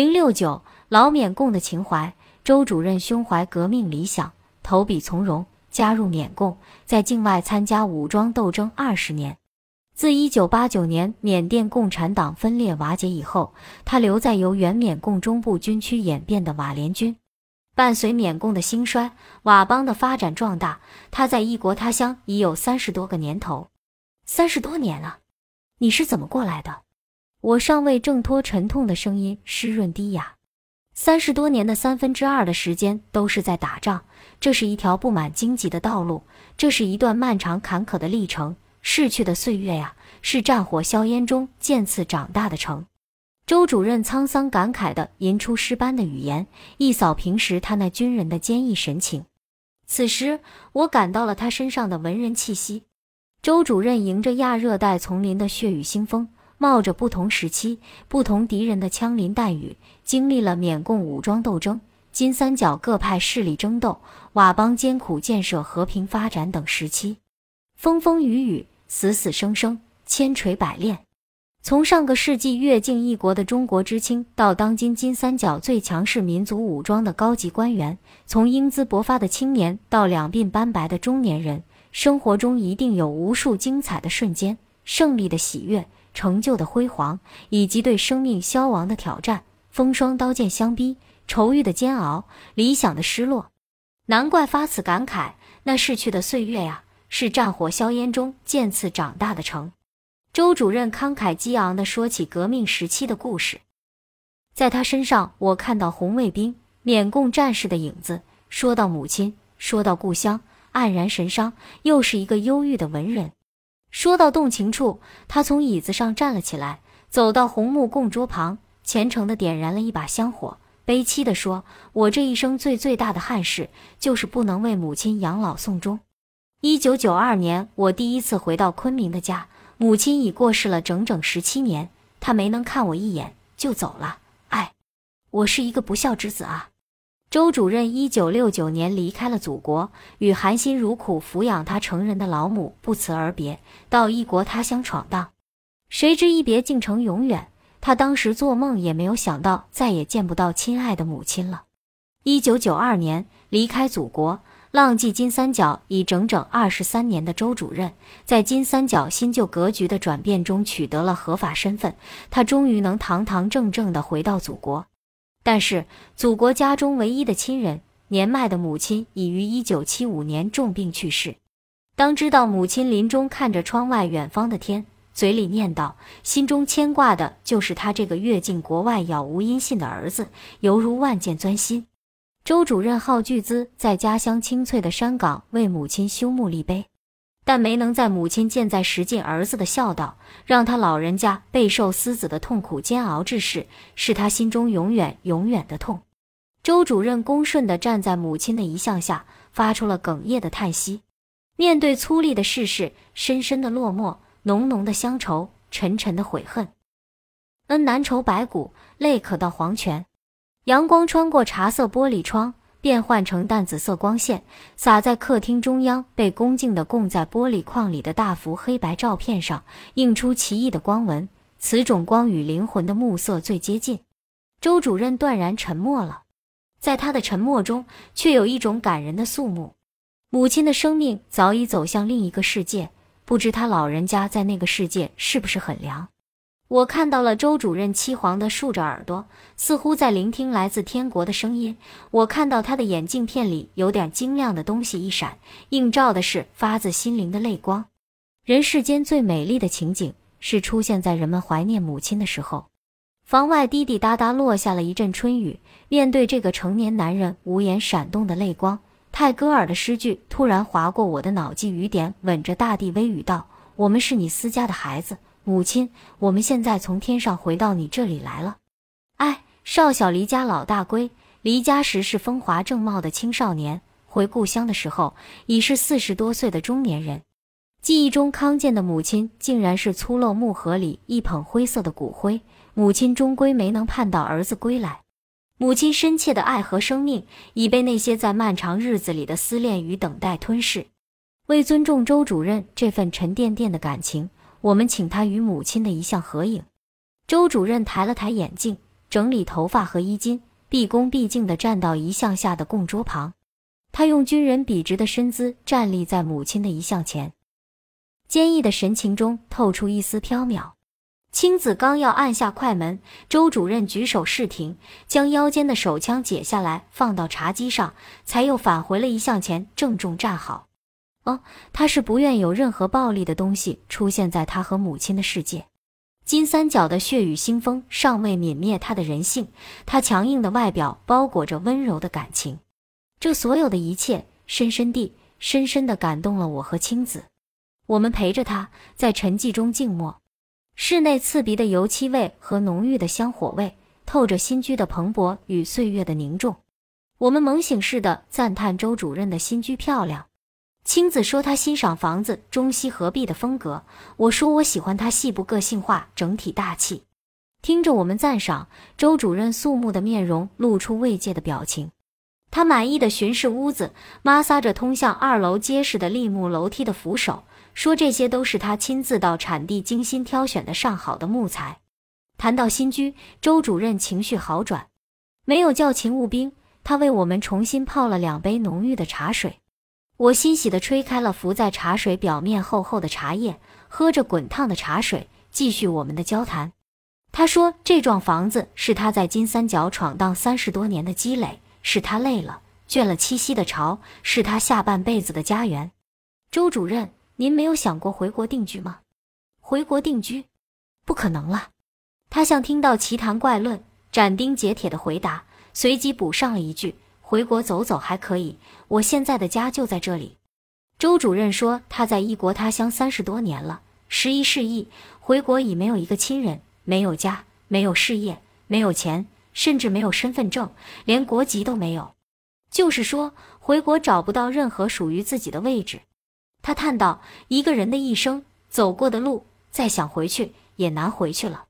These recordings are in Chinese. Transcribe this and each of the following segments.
零六九老缅共的情怀。周主任胸怀革命理想，投笔从戎，加入缅共，在境外参加武装斗争二十年。自一九八九年缅甸共产党分裂瓦解以后，他留在由原缅共中部军区演变的瓦联军。伴随缅共的兴衰，佤邦的发展壮大，他在异国他乡已有三十多个年头。三十多年了！你是怎么过来的？我尚未挣脱沉痛的声音，湿润低哑。三十多年的三分之二的时间都是在打仗，这是一条布满荆棘的道路，这是一段漫长坎坷的历程。逝去的岁月呀，是战火硝烟中渐次长大的城。周主任沧桑感慨地吟出诗般的语言，一扫平时他那军人的坚毅神情。此时，我感到了他身上的文人气息。周主任迎着亚热带丛林的血雨腥风。冒着不同时期、不同敌人的枪林弹雨，经历了缅共武装斗争、金三角各派势力争斗、佤邦艰苦建设、和平发展等时期，风风雨雨、死死生生、千锤百炼。从上个世纪越境异国的中国知青，到当今金三角最强势民族武装的高级官员；从英姿勃发的青年到两鬓斑白的中年人，生活中一定有无数精彩的瞬间，胜利的喜悦。成就的辉煌，以及对生命消亡的挑战，风霜刀剑相逼，愁郁的煎熬，理想的失落，难怪发此感慨。那逝去的岁月呀，是战火硝烟中渐次长大的城。周主任慷慨激昂地说起革命时期的故事，在他身上，我看到红卫兵、缅共战士的影子。说到母亲，说到故乡，黯然神伤，又是一个忧郁的文人。说到动情处，他从椅子上站了起来，走到红木供桌旁，虔诚地点燃了一把香火，悲戚地说：“我这一生最最大的憾事，就是不能为母亲养老送终。”一九九二年，我第一次回到昆明的家，母亲已过世了整整十七年，她没能看我一眼就走了。哎，我是一个不孝之子啊！周主任一九六九年离开了祖国，与含辛茹苦抚养他成人的老母不辞而别，到异国他乡闯荡。谁知一别竟成永远，他当时做梦也没有想到再也见不到亲爱的母亲了。一九九二年离开祖国，浪迹金三角已整整二十三年的周主任，在金三角新旧格局的转变中取得了合法身份，他终于能堂堂正正地回到祖国。但是，祖国家中唯一的亲人，年迈的母亲已于一九七五年重病去世。当知道母亲临终看着窗外远方的天，嘴里念叨，心中牵挂的就是他这个越境国外杳无音信的儿子，犹如万箭钻心。周主任耗巨资在家乡清脆的山岗为母亲修墓立碑。但没能在母亲健在时尽儿子的孝道，让他老人家备受思子的痛苦煎熬之事，是他心中永远永远的痛。周主任恭顺地站在母亲的遗像下，发出了哽咽的叹息。面对粗粝的世事，深深的落寞，浓浓的乡愁，沉沉的悔恨。恩难酬白骨，泪可到黄泉。阳光穿过茶色玻璃窗。变换成淡紫色光线，洒在客厅中央被恭敬地供在玻璃框里的大幅黑白照片上，映出奇异的光纹。此种光与灵魂的暮色最接近。周主任断然沉默了，在他的沉默中，却有一种感人的肃穆。母亲的生命早已走向另一个世界，不知他老人家在那个世界是不是很凉。我看到了周主任凄黄的竖着耳朵，似乎在聆听来自天国的声音。我看到他的眼镜片里有点晶亮的东西一闪，映照的是发自心灵的泪光。人世间最美丽的情景是出现在人们怀念母亲的时候。房外滴滴答答落下了一阵春雨。面对这个成年男人无言闪动的泪光，泰戈尔的诗句突然划过我的脑际，雨点吻着大地，微语道：“我们是你私家的孩子。”母亲，我们现在从天上回到你这里来了。哎，少小离家老大归，离家时是风华正茂的青少年，回故乡的时候已是四十多岁的中年人。记忆中康健的母亲，竟然是粗陋木盒里一捧灰色的骨灰。母亲终归没能盼到儿子归来。母亲深切的爱和生命，已被那些在漫长日子里的思念与等待吞噬。为尊重周主任这份沉甸甸的感情。我们请他与母亲的一项合影。周主任抬了抬眼镜，整理头发和衣襟，毕恭毕敬地站到遗像下的供桌旁。他用军人笔直的身姿站立在母亲的遗像前，坚毅的神情中透出一丝飘渺。青子刚要按下快门，周主任举手示停，将腰间的手枪解下来放到茶几上，才又返回了遗像前，郑重站好。哦，他是不愿有任何暴力的东西出现在他和母亲的世界。金三角的血雨腥风尚未泯灭他的人性，他强硬的外表包裹着温柔的感情。这所有的一切，深深地、深深地感动了我和青子。我们陪着他在沉寂中静默。室内刺鼻的油漆味和浓郁的香火味，透着新居的蓬勃与岁月的凝重。我们猛醒似的赞叹周主任的新居漂亮。青子说他欣赏房子中西合璧的风格，我说我喜欢它细部个性化、整体大气。听着我们赞赏，周主任肃穆的面容露出慰藉的表情。他满意的巡视屋子，摩挲着通向二楼结实的立木楼梯的扶手。说这些都是他亲自到产地精心挑选的上好的木材。谈到新居，周主任情绪好转，没有叫勤务兵，他为我们重新泡了两杯浓郁的茶水。我欣喜地吹开了浮在茶水表面厚厚的茶叶，喝着滚烫的茶水，继续我们的交谈。他说：“这幢房子是他在金三角闯荡三十多年的积累，是他累了、倦了栖息的巢，是他下半辈子的家园。”周主任。您没有想过回国定居吗？回国定居，不可能了。他像听到奇谈怪论，斩钉截铁的回答，随即补上了一句：“回国走走还可以，我现在的家就在这里。”周主任说他在异国他乡三十多年了，时移世易，回国已没有一个亲人，没有家，没有事业，没有钱，甚至没有身份证，连国籍都没有。就是说，回国找不到任何属于自己的位置。他叹道：“一个人的一生走过的路，再想回去也难回去了，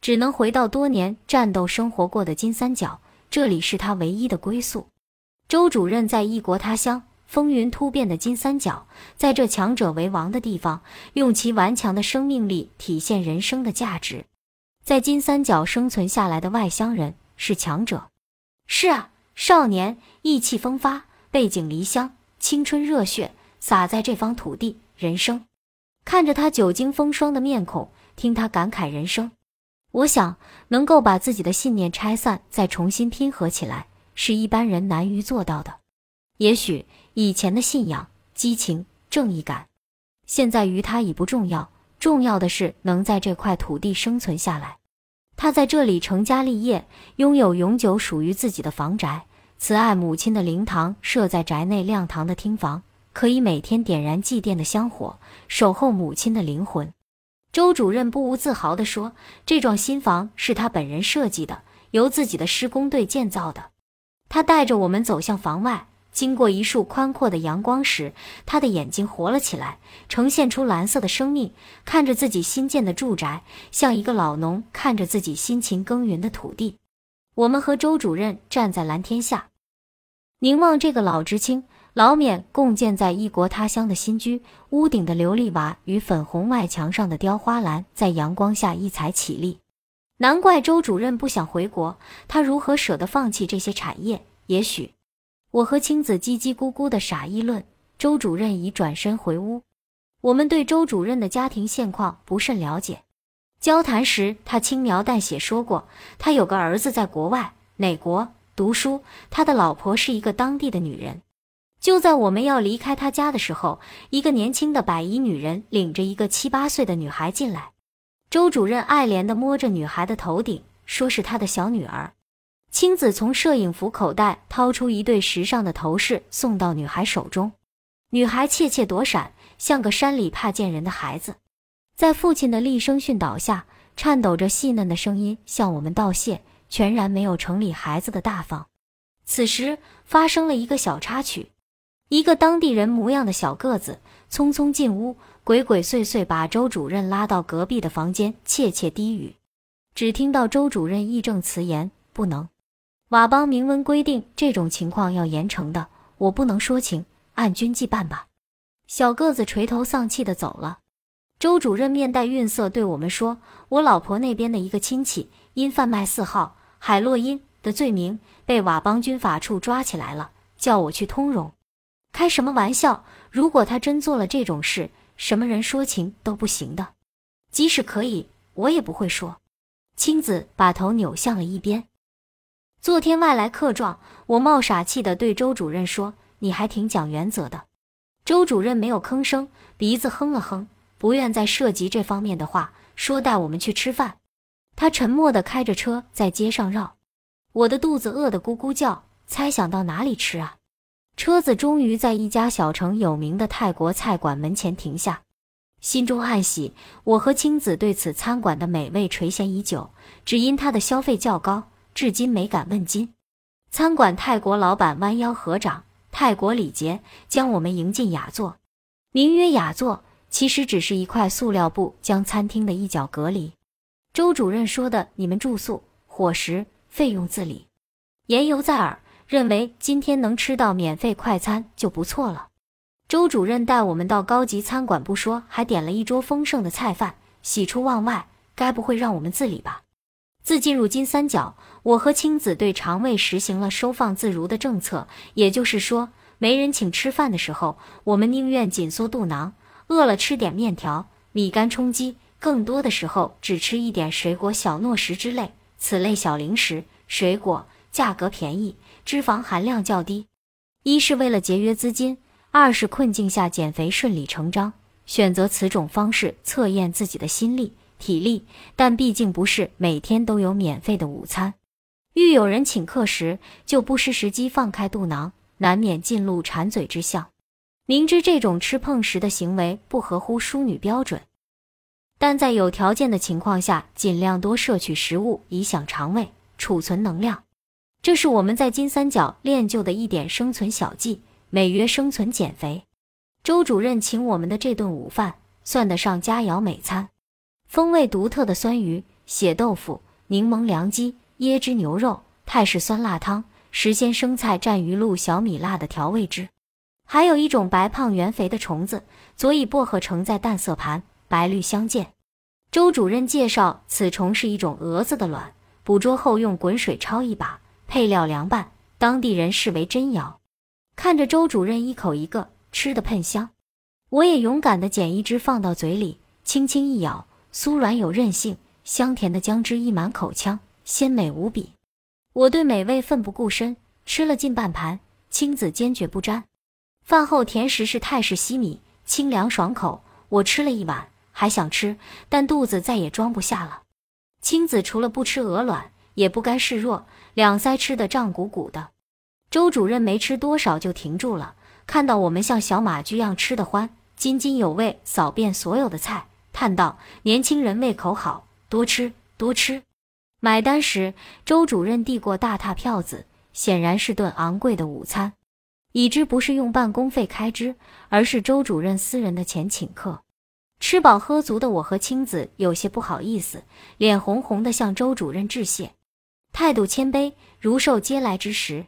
只能回到多年战斗生活过的金三角，这里是他唯一的归宿。”周主任在异国他乡，风云突变的金三角，在这强者为王的地方，用其顽强的生命力体现人生的价值。在金三角生存下来的外乡人是强者。是啊，少年意气风发，背井离乡，青春热血。洒在这方土地，人生。看着他久经风霜的面孔，听他感慨人生，我想能够把自己的信念拆散，再重新拼合起来，是一般人难于做到的。也许以前的信仰、激情、正义感，现在于他已不重要，重要的是能在这块土地生存下来。他在这里成家立业，拥有永久属于自己的房宅，慈爱母亲的灵堂设在宅内亮堂的厅房。可以每天点燃祭奠的香火，守候母亲的灵魂。周主任不无自豪地说：“这幢新房是他本人设计的，由自己的施工队建造的。”他带着我们走向房外，经过一束宽阔的阳光时，他的眼睛活了起来，呈现出蓝色的生命。看着自己新建的住宅，像一个老农看着自己辛勤耕耘的土地。我们和周主任站在蓝天下，凝望这个老知青。老缅共建在异国他乡的新居，屋顶的琉璃瓦与粉红外墙上的雕花篮在阳光下异彩绮丽。难怪周主任不想回国，他如何舍得放弃这些产业？也许，我和青子叽叽咕咕的傻议论，周主任已转身回屋。我们对周主任的家庭现况不甚了解。交谈时，他轻描淡写说过，他有个儿子在国外哪国读书，他的老婆是一个当地的女人。就在我们要离开他家的时候，一个年轻的白衣女人领着一个七八岁的女孩进来。周主任爱怜地摸着女孩的头顶，说是他的小女儿。青子从摄影服口袋掏出一对时尚的头饰，送到女孩手中。女孩怯怯躲闪，像个山里怕见人的孩子。在父亲的厉声训导下，颤抖着细嫩的声音向我们道谢，全然没有城里孩子的大方。此时发生了一个小插曲。一个当地人模样的小个子匆匆进屋，鬼鬼祟祟把周主任拉到隔壁的房间，窃窃低语。只听到周主任义正辞严：“不能，佤邦明文规定，这种情况要严惩的，我不能说情，按军纪办吧。”小个子垂头丧气地走了。周主任面带愠色对我们说：“我老婆那边的一个亲戚因贩卖四号、海洛因的罪名，被佤邦军法处抓起来了，叫我去通融。开什么玩笑？如果他真做了这种事，什么人说情都不行的。即使可以，我也不会说。青子把头扭向了一边。昨天外来客状，我冒傻气的对周主任说：“你还挺讲原则的。”周主任没有吭声，鼻子哼了哼，不愿再涉及这方面的话，说带我们去吃饭。他沉默的开着车在街上绕，我的肚子饿得咕咕叫，猜想到哪里吃啊？车子终于在一家小城有名的泰国菜馆门前停下，心中暗喜。我和青子对此餐馆的美味垂涎已久，只因它的消费较高，至今没敢问津。餐馆泰国老板弯腰合掌，泰国礼节将我们迎进雅座，名曰雅座，其实只是一块塑料布将餐厅的一角隔离。周主任说的：“你们住宿、伙食费用自理。”言犹在耳，认为今天能吃到免费快餐就不错了。周主任带我们到高级餐馆不说，还点了一桌丰盛的菜饭，喜出望外。该不会让我们自理吧？自进入金三角，我和青子对肠胃实行了收放自如的政策，也就是说，没人请吃饭的时候，我们宁愿紧缩肚囊，饿了吃点面条、米干充饥。更多的时候只吃一点水果、小糯食之类，此类小零食、水果价格便宜，脂肪含量较低。一是为了节约资金，二是困境下减肥顺理成章，选择此种方式测验自己的心力、体力。但毕竟不是每天都有免费的午餐，遇有人请客时，就不失时机放开肚囊，难免进入馋嘴之象。明知这种吃碰食的行为不合乎淑女标准。但在有条件的情况下，尽量多摄取食物，以饷肠胃，储存能量。这是我们在金三角练就的一点生存小技，美曰生存减肥。周主任请我们的这顿午饭，算得上佳肴美餐，风味独特的酸鱼、血豆腐、柠檬凉鸡、椰汁牛肉、泰式酸辣汤、时鲜生菜蘸鱼露、小米辣的调味汁，还有一种白胖圆肥的虫子，佐以薄荷盛在淡色盘。白绿相间。周主任介绍，此虫是一种蛾子的卵，捕捉后用滚水焯一把，配料凉拌，当地人视为珍肴。看着周主任一口一个吃的喷香，我也勇敢地捡一只放到嘴里，轻轻一咬，酥软有韧性，香甜的姜汁溢满口腔，鲜美无比。我对美味奋不顾身，吃了近半盘，青子坚决不沾。饭后甜食是泰式西米，清凉爽口，我吃了一碗。还想吃，但肚子再也装不下了。青子除了不吃鹅卵，也不甘示弱，两腮吃得胀鼓鼓的。周主任没吃多少就停住了，看到我们像小马驹样吃得欢，津津有味扫遍所有的菜，叹道：“年轻人胃口好，多吃多吃。”买单时，周主任递过大沓票子，显然是顿昂贵的午餐，已知不是用办公费开支，而是周主任私人的钱请客。吃饱喝足的我和青子有些不好意思，脸红红的向周主任致谢，态度谦卑，如受嗟来之食。